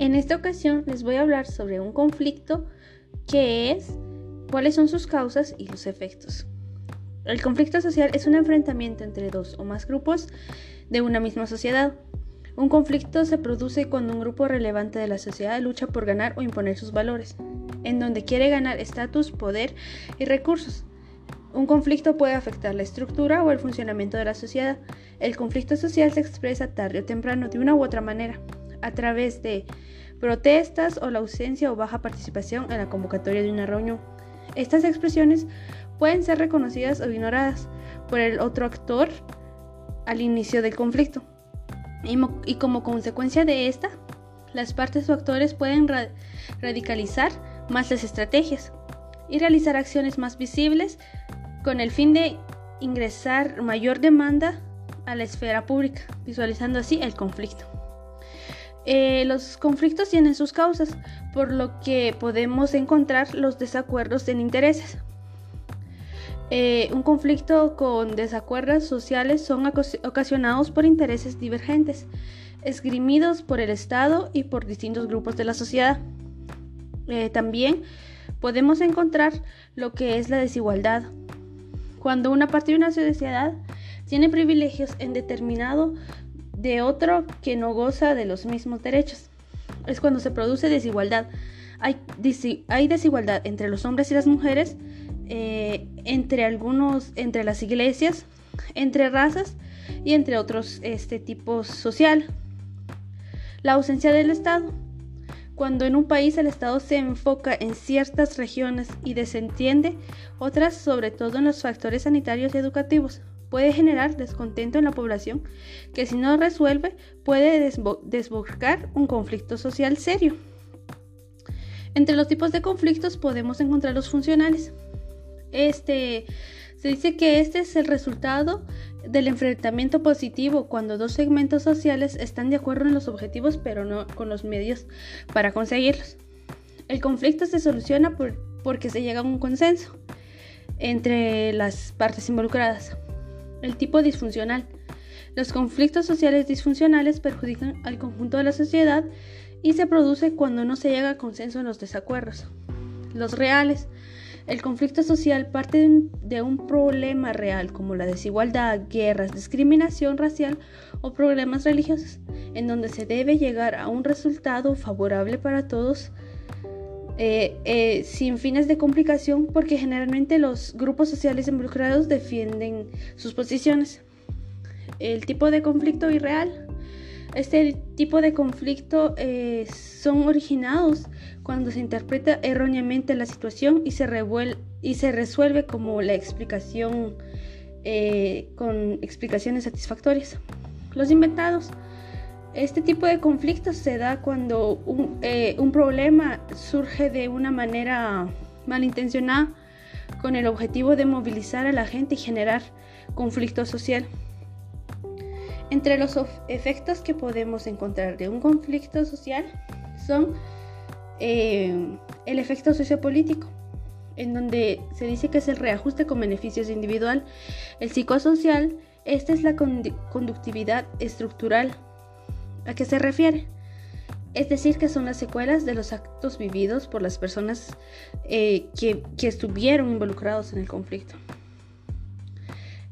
En esta ocasión les voy a hablar sobre un conflicto, qué es, cuáles son sus causas y los efectos. El conflicto social es un enfrentamiento entre dos o más grupos de una misma sociedad. Un conflicto se produce cuando un grupo relevante de la sociedad lucha por ganar o imponer sus valores, en donde quiere ganar estatus, poder y recursos. Un conflicto puede afectar la estructura o el funcionamiento de la sociedad. El conflicto social se expresa tarde o temprano de una u otra manera, a través de protestas o la ausencia o baja participación en la convocatoria de una reunión. Estas expresiones pueden ser reconocidas o ignoradas por el otro actor al inicio del conflicto. Y, como consecuencia de esta, las partes o actores pueden radicalizar más las estrategias y realizar acciones más visibles con el fin de ingresar mayor demanda a la esfera pública, visualizando así el conflicto. Eh, los conflictos tienen sus causas, por lo que podemos encontrar los desacuerdos en intereses. Eh, un conflicto con desacuerdos sociales son ocasionados por intereses divergentes, esgrimidos por el Estado y por distintos grupos de la sociedad. Eh, también podemos encontrar lo que es la desigualdad. Cuando una parte de una sociedad tiene privilegios en determinado de otro que no goza de los mismos derechos. Es cuando se produce desigualdad. Hay, desigualdad entre los hombres y las mujeres, eh, entre algunos, entre las iglesias, entre razas y entre otros este, tipos social. La ausencia del Estado. Cuando en un país el Estado se enfoca en ciertas regiones y desentiende otras, sobre todo en los factores sanitarios y educativos, puede generar descontento en la población que si no resuelve puede desbocar un conflicto social serio. Entre los tipos de conflictos podemos encontrar los funcionales. Este se dice que este es el resultado del enfrentamiento positivo cuando dos segmentos sociales están de acuerdo en los objetivos pero no con los medios para conseguirlos. El conflicto se soluciona porque se llega a un consenso entre las partes involucradas. El tipo disfuncional. Los conflictos sociales disfuncionales perjudican al conjunto de la sociedad y se produce cuando no se llega a consenso en los desacuerdos. Los reales. El conflicto social parte de un problema real como la desigualdad, guerras, discriminación racial o problemas religiosos, en donde se debe llegar a un resultado favorable para todos eh, eh, sin fines de complicación porque generalmente los grupos sociales involucrados defienden sus posiciones. El tipo de conflicto irreal. Este tipo de conflicto eh, son originados cuando se interpreta erróneamente la situación y se, y se resuelve como la explicación con explicaciones satisfactorias. Los inventados este tipo de conflictos se da cuando eh, un, problema surge de una manera malintencionada con el objetivo de movilizar a la gente y generar conflicto social. Entre los efectos que podemos encontrar de un conflicto social son eh, el efecto sociopolítico, en donde se dice que es el reajuste con beneficios individual. El psicosocial, esta es la conductividad estructural ¿A qué se refiere? Es decir, que son las secuelas de los actos vividos por las personas eh, que, estuvieron involucrados en el conflicto.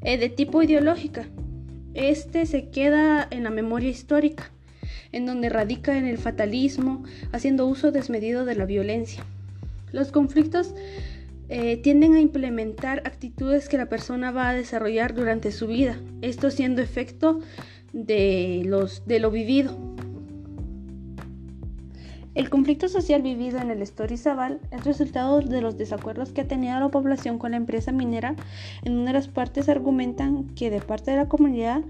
Eh, de tipo ideológica, este se queda en la memoria histórica, en donde radica en el fatalismo, haciendo uso desmedido de la violencia. Los conflictos eh, tienden a implementar actitudes que la persona va a desarrollar durante su vida, esto siendo efecto de, los, de lo vivido. El conflicto social vivido en el Estorizabal es resultado de los desacuerdos que ha tenido la población con la empresa minera, en donde las partes argumentan que de parte de la comunidad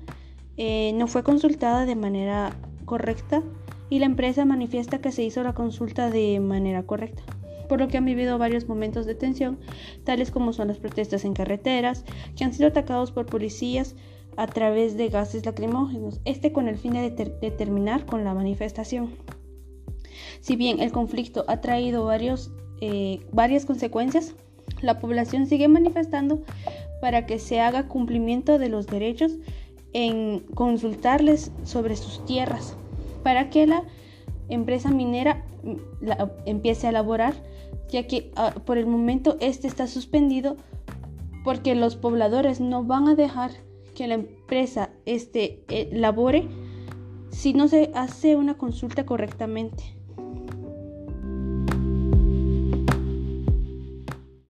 eh, no fue consultada de manera correcta y la empresa manifiesta que se hizo la consulta de manera correcta, por lo que han vivido varios momentos de tensión, tales como son las protestas en carreteras, que han sido atacados por policías, a través de gases lacrimógenos, este con el fin de, terminar con la manifestación. Si bien el conflicto ha traído varios, eh, varias consecuencias, la población sigue manifestando para que se haga cumplimiento de los derechos en consultarles sobre sus tierras, para que la empresa minera mm, empiece a elaborar, ya que ah, por el momento este está suspendido porque los pobladores no van a dejar que la empresa este, labore si no se hace una consulta correctamente.